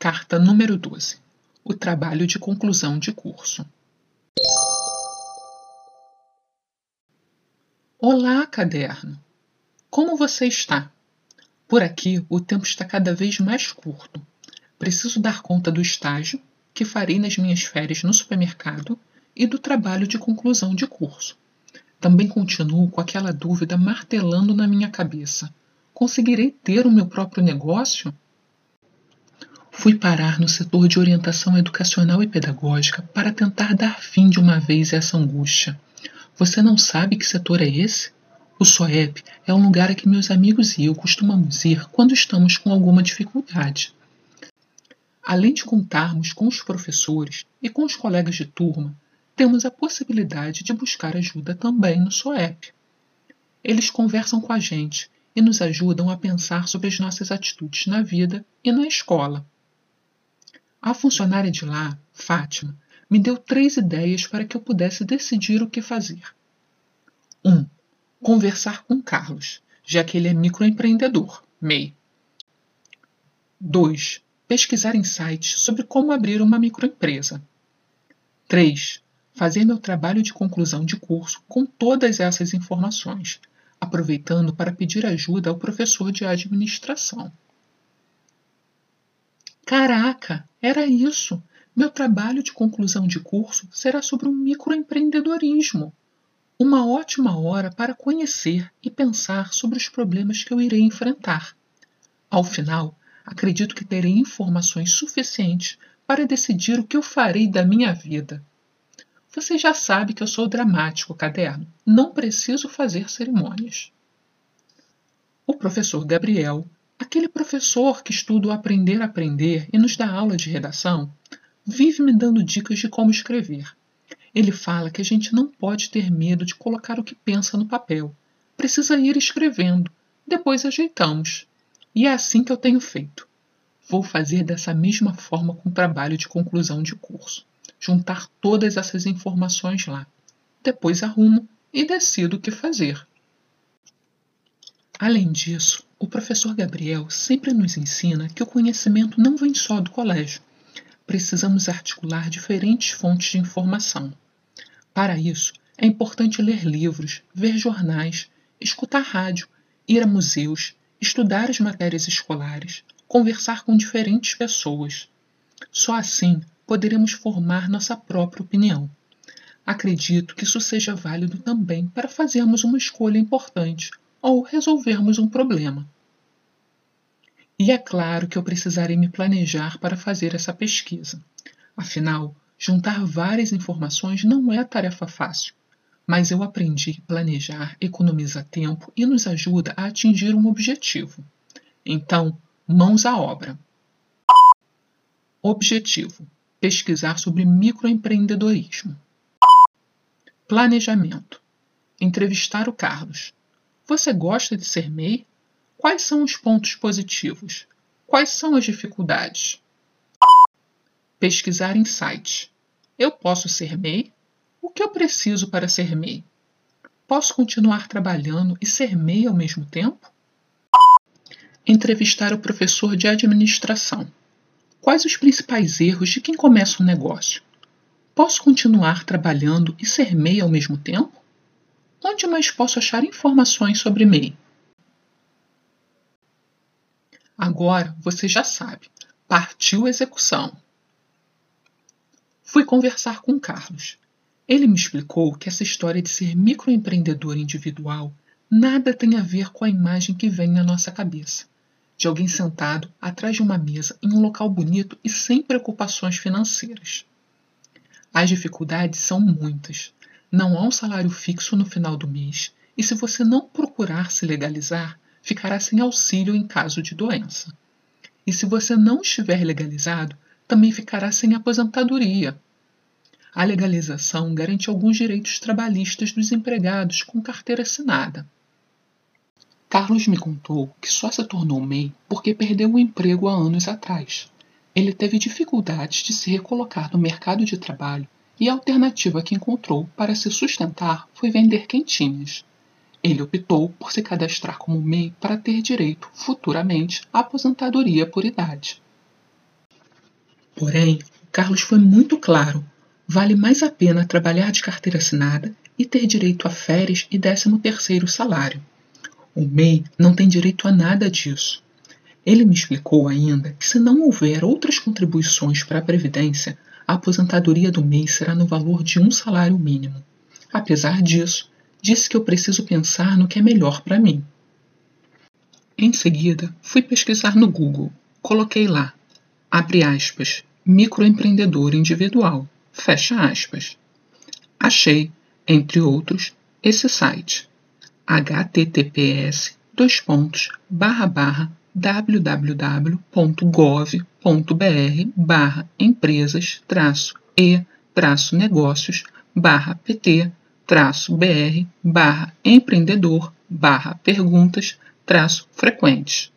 Carta número 12. O trabalho de conclusão de curso. Olá, caderno. Como você está? Por aqui, o tempo está cada vez mais curto. Preciso dar conta do estágio que farei nas minhas férias no supermercado e do trabalho de conclusão de curso. Também continuo com aquela dúvida martelando na minha cabeça: conseguirei ter o meu próprio negócio? Fui parar no setor de orientação educacional e pedagógica para tentar dar fim de uma vez a essa angústia. Você não sabe que setor é esse? O SOEP é um lugar a que meus amigos e eu costumamos ir quando estamos com alguma dificuldade. Além de contarmos com os professores e com os colegas de turma, temos a possibilidade de buscar ajuda também no SOEP. Eles conversam com a gente e nos ajudam a pensar sobre as nossas atitudes na vida e na escola. A funcionária de lá, Fátima, me deu três ideias para que eu pudesse decidir o que fazer. 1. Um, conversar com Carlos, já que ele é microempreendedor, MEI. 2. Pesquisar em sites sobre como abrir uma microempresa. 3. Fazer meu trabalho de conclusão de curso com todas essas informações, aproveitando para pedir ajuda ao professor de administração. Caraca, era isso! Meu trabalho de conclusão de curso será sobre um microempreendedorismo. Uma ótima hora para conhecer e pensar sobre os problemas que eu irei enfrentar. Ao final, acredito que terei informações suficientes para decidir o que eu farei da minha vida. Você já sabe que eu sou dramático, caderno. Não preciso fazer cerimônias. O professor Gabriel Aquele professor que estuda o aprender a aprender e nos dá aula de redação vive me dando dicas de como escrever. Ele fala que a gente não pode ter medo de colocar o que pensa no papel. Precisa ir escrevendo, depois ajeitamos. E é assim que eu tenho feito. Vou fazer dessa mesma forma com o trabalho de conclusão de curso. Juntar todas essas informações lá. Depois arrumo e decido o que fazer. Além disso, o professor Gabriel sempre nos ensina que o conhecimento não vem só do colégio. Precisamos articular diferentes fontes de informação. Para isso, é importante ler livros, ver jornais, escutar rádio, ir a museus, estudar as matérias escolares, conversar com diferentes pessoas. Só assim poderemos formar nossa própria opinião. Acredito que isso seja válido também para fazermos uma escolha importante ou resolvermos um problema. E é claro que eu precisarei me planejar para fazer essa pesquisa. Afinal, juntar várias informações não é tarefa fácil, mas eu aprendi que planejar economiza tempo e nos ajuda a atingir um objetivo. Então, mãos à obra. Objetivo: pesquisar sobre microempreendedorismo. Planejamento: entrevistar o Carlos, você gosta de ser MEI? Quais são os pontos positivos? Quais são as dificuldades? Pesquisar em sites. Eu posso ser MEI? O que eu preciso para ser MEI? Posso continuar trabalhando e ser MEI ao mesmo tempo? Entrevistar o professor de administração. Quais os principais erros de quem começa um negócio? Posso continuar trabalhando e ser MEI ao mesmo tempo? Onde mais posso achar informações sobre MEI? Agora você já sabe. Partiu a execução. Fui conversar com Carlos. Ele me explicou que essa história de ser microempreendedor individual nada tem a ver com a imagem que vem na nossa cabeça de alguém sentado atrás de uma mesa em um local bonito e sem preocupações financeiras. As dificuldades são muitas, não há um salário fixo no final do mês e, se você não procurar se legalizar, ficará sem auxílio em caso de doença. E se você não estiver legalizado, também ficará sem aposentadoria. A legalização garante alguns direitos trabalhistas dos empregados com carteira assinada. Carlos me contou que só se tornou MEI porque perdeu o emprego há anos atrás. Ele teve dificuldades de se recolocar no mercado de trabalho e a alternativa que encontrou para se sustentar foi vender quentinhas. Ele optou por se cadastrar como MEI para ter direito, futuramente, à aposentadoria por idade. Porém, Carlos foi muito claro. Vale mais a pena trabalhar de carteira assinada e ter direito a férias e 13 terceiro salário. O MEI não tem direito a nada disso. Ele me explicou ainda que se não houver outras contribuições para a Previdência, a aposentadoria do MEI será no valor de um salário mínimo. Apesar disso, disse que eu preciso pensar no que é melhor para mim. Em seguida, fui pesquisar no Google. Coloquei lá, abre aspas, microempreendedor individual, fecha aspas. Achei, entre outros, esse site, https dois pontos, barra, barra, www.gov.br barra empresas e negócios pt br barra empreendedor barra perguntas frequentes.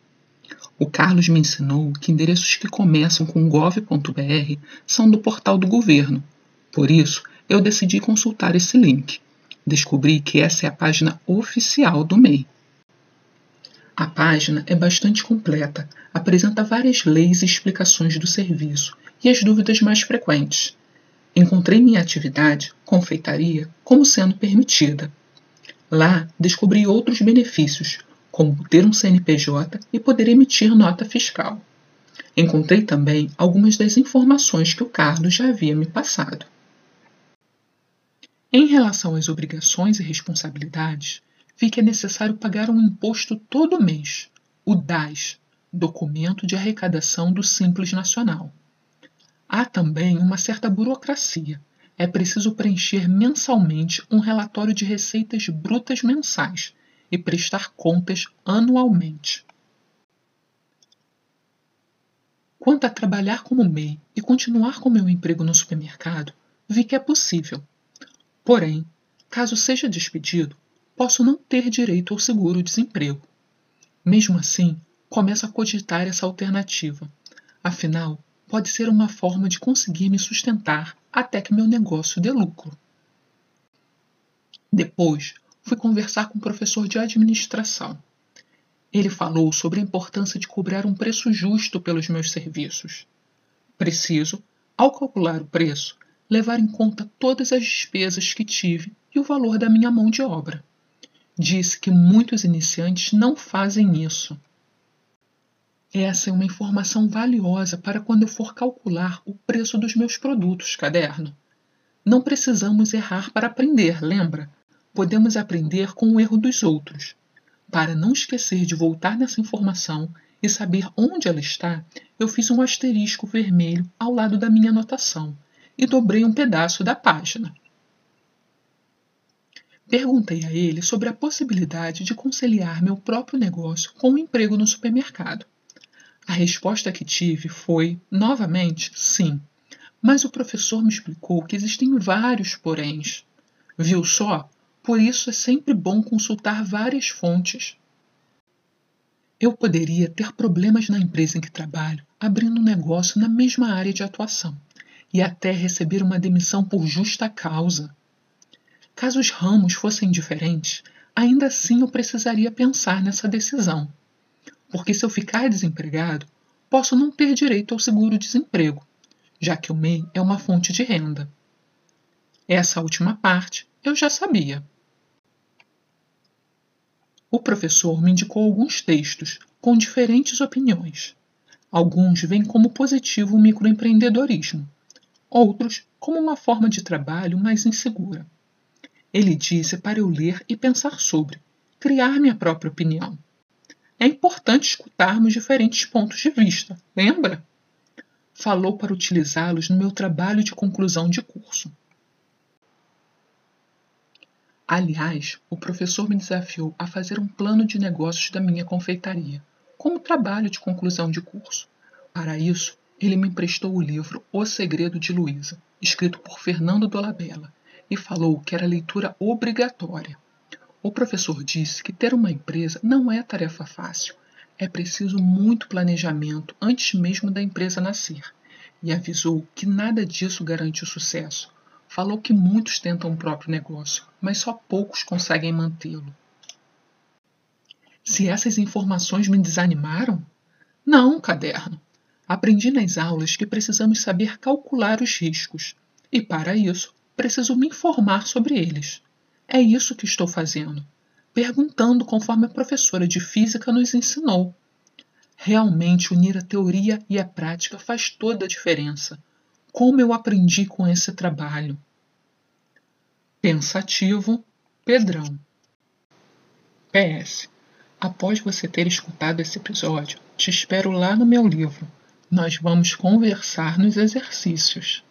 O Carlos me ensinou que endereços que começam com gov.br são do portal do governo. Por isso, eu decidi consultar esse link. Descobri que essa é a página oficial do MEI. A página é bastante completa, apresenta várias leis e explicações do serviço e as dúvidas mais frequentes. Encontrei minha atividade, confeitaria, como sendo permitida. Lá descobri outros benefícios, como ter um CNPJ e poder emitir nota fiscal. Encontrei também algumas das informações que o Carlos já havia me passado. Em relação às obrigações e responsabilidades, vi que é necessário pagar um imposto todo mês, o DAS, Documento de Arrecadação do Simples Nacional. Há também uma certa burocracia. É preciso preencher mensalmente um relatório de receitas brutas mensais e prestar contas anualmente. Quanto a trabalhar como MEI e continuar com meu emprego no supermercado, vi que é possível. Porém, caso seja despedido, posso não ter direito ao seguro-desemprego. Mesmo assim, começo a cogitar essa alternativa. Afinal, pode ser uma forma de conseguir me sustentar até que meu negócio dê lucro. Depois, fui conversar com um professor de administração. Ele falou sobre a importância de cobrar um preço justo pelos meus serviços. Preciso, ao calcular o preço, levar em conta todas as despesas que tive e o valor da minha mão de obra disse que muitos iniciantes não fazem isso. Essa é uma informação valiosa para quando eu for calcular o preço dos meus produtos, caderno. Não precisamos errar para aprender, lembra? Podemos aprender com o erro dos outros. Para não esquecer de voltar nessa informação e saber onde ela está, eu fiz um asterisco vermelho ao lado da minha anotação e dobrei um pedaço da página. Perguntei a ele sobre a possibilidade de conciliar meu próprio negócio com o um emprego no supermercado. A resposta que tive foi, novamente, sim. Mas o professor me explicou que existem vários poréns. Viu só? Por isso é sempre bom consultar várias fontes. Eu poderia ter problemas na empresa em que trabalho, abrindo um negócio na mesma área de atuação, e até receber uma demissão por justa causa. Caso os ramos fossem diferentes, ainda assim eu precisaria pensar nessa decisão. Porque se eu ficar desempregado, posso não ter direito ao seguro-desemprego, já que o MEI é uma fonte de renda. Essa última parte eu já sabia. O professor me indicou alguns textos com diferentes opiniões. Alguns veem como positivo o microempreendedorismo, outros como uma forma de trabalho mais insegura. Ele disse para eu ler e pensar sobre, criar minha própria opinião. É importante escutarmos diferentes pontos de vista, lembra? Falou para utilizá-los no meu trabalho de conclusão de curso. Aliás, o professor me desafiou a fazer um plano de negócios da minha confeitaria, como trabalho de conclusão de curso. Para isso, ele me emprestou o livro O Segredo de Luísa, escrito por Fernando Dolabella, e falou que era leitura obrigatória. O professor disse que ter uma empresa não é tarefa fácil. É preciso muito planejamento antes mesmo da empresa nascer. E avisou que nada disso garante o sucesso. Falou que muitos tentam o próprio negócio, mas só poucos conseguem mantê-lo. Se essas informações me desanimaram? Não, caderno. Aprendi nas aulas que precisamos saber calcular os riscos e, para isso, preciso me informar sobre eles. É isso que estou fazendo, perguntando conforme a professora de física nos ensinou. Realmente unir a teoria e a prática faz toda a diferença. Como eu aprendi com esse trabalho? Pensativo, Pedrão. PS. Após você ter escutado esse episódio, te espero lá no meu livro. Nós vamos conversar nos exercícios.